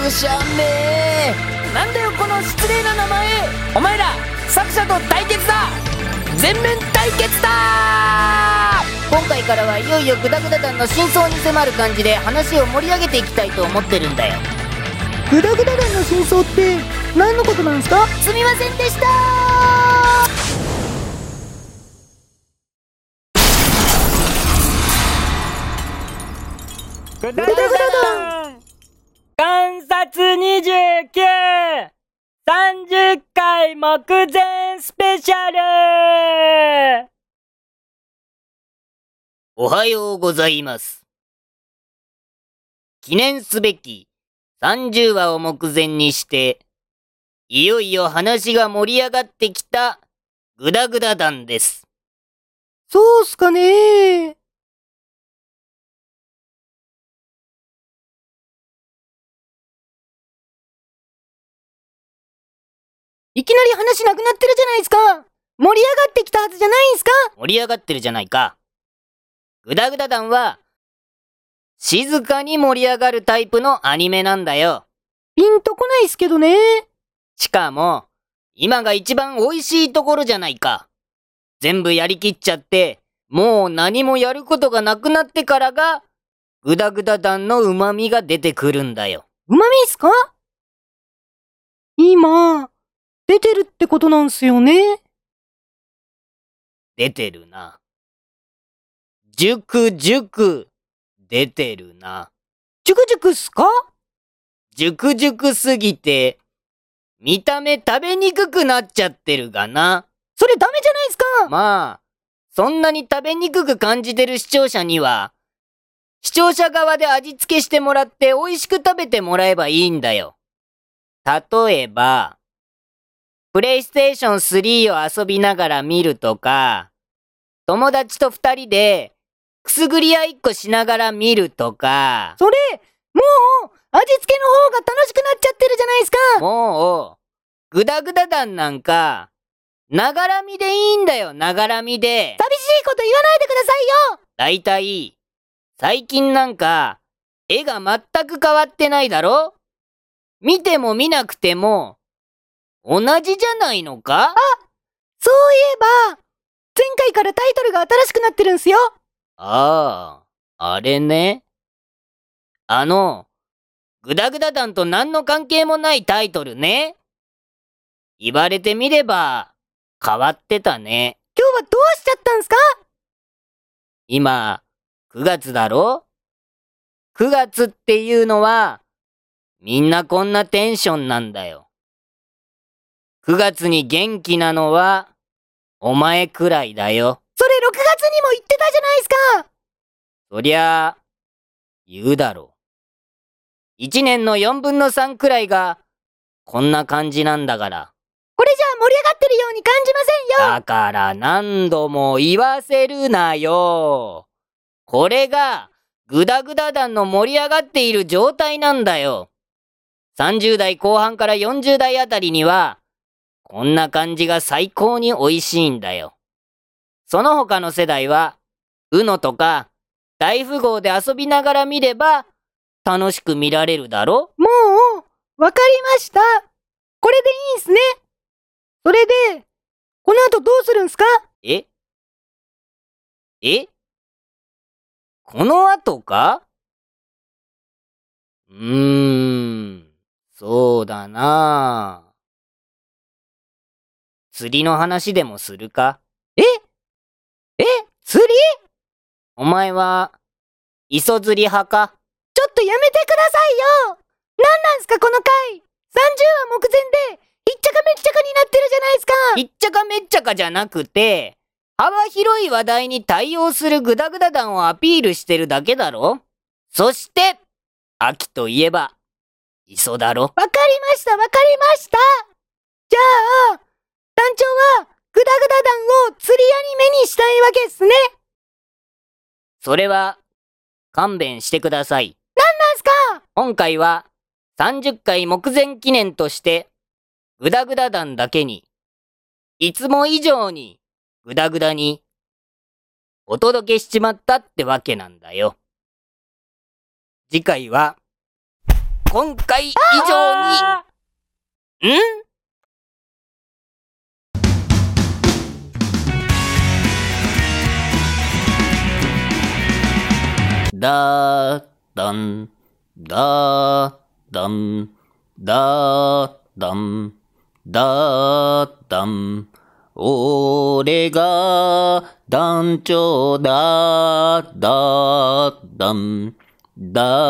くしゃめなんだよこの失礼な名前。お前ら作者と対決だ。全面対決だ。今回からはいよいよグダグダ団の真相に迫る感じで話を盛り上げていきたいと思ってるんだよ。グダグダ団の真相って何のことなんですか？すみませんでした。グダグダ団観察 29!30 回目前スペシャル。おはようございます。記念すべき30話を目前にしていよいよ話が盛り上がってきたグダグダ団です。そうっすかねいきなり話なくなってるじゃないですか盛り上がってきたはずじゃないんすか盛り上がってるじゃないか。グダグダ団は、静かに盛り上がるタイプのアニメなんだよ。ピンとこないっすけどね。しかも、今が一番美味しいところじゃないか。全部やりきっちゃって、もう何もやることがなくなってからが、グダグダ団の旨味が出てくるんだよ。うまみっすか？今、出てるってことなんすよね。出てるな。熟熟、出てるな。ジュクジュクっすか？熟熟すぎて、見た目食べにくくなっちゃってるがな。それダメじゃないっすか？まあ、そんなに食べにくく感じてる視聴者には、視聴者側で味付けしてもらって美味しく食べてもらえばいいんだよ。例えば、プレイステーション3を遊びながら見るとか、友達と二人で、くすぐり合いっこしながら見るとか、それ、もう、味付けの方が楽しくなっちゃってるじゃないっすか。もう、ぐだぐだ団なんか、ながらみでいいんだよ、ながらみで。寂しいこと言わないでくださいよ。だいたい、最近なんか、絵が全く変わってないだろ？見ても見なくても、同じじゃないのか？そういえば、前回からタイトルが新しくなってるんすよああ、あれね。あの、ぐだぐだ団と何の関係もないタイトルね。言われてみれば、変わってたね。今日はどうしちゃったんすか？今、9月だろ ?9 月っていうのは、みんなこんなテンションなんだよ。9月に元気なのは、お前くらいだよ。それ6月にも言ってたじゃないっすかそりゃあ、言うだろう。1年の4分の3くらいが、こんな感じなんだから。これじゃあ盛り上がってるように感じませんよだから何度も言わせるなよ。これが、グダグダ団の盛り上がっている状態なんだよ。30代後半から40代あたりには、こんな感じが最高に美味しいんだよ。その他の世代は、うのとか、大富豪で遊びながら見れば、楽しく見られるだろ？もう、わかりました。これでいいんすね。それで、この後どうするんすか？え？え？この後か？うーん、そうだなあ釣りの話でもするか？え？え？釣り？お前は、磯釣り派か？ちょっとやめてくださいよ！なんなんすかこの回 !30 話目前で、ひっちゃかめっちゃかになってるじゃないですか！ひっちゃかめっちゃかじゃなくて、幅広い話題に対応するグダグダ団をアピールしてるだけだろ？そして、秋といえば、磯だろ？わかりましたわかりました！じゃあ、団長は、グダグダ団を釣りアニメにしたいわけっすねそれは、勘弁してください。なんすか？今回は、30回目前記念として、グダグダ団だけに、いつも以上に、グダグダに、お届けしちまったってわけなんだよ。次回は、今回以上あに、ん？だーだん、だーだん、だーだん、だーだん。俺が団長だーだーだん、だ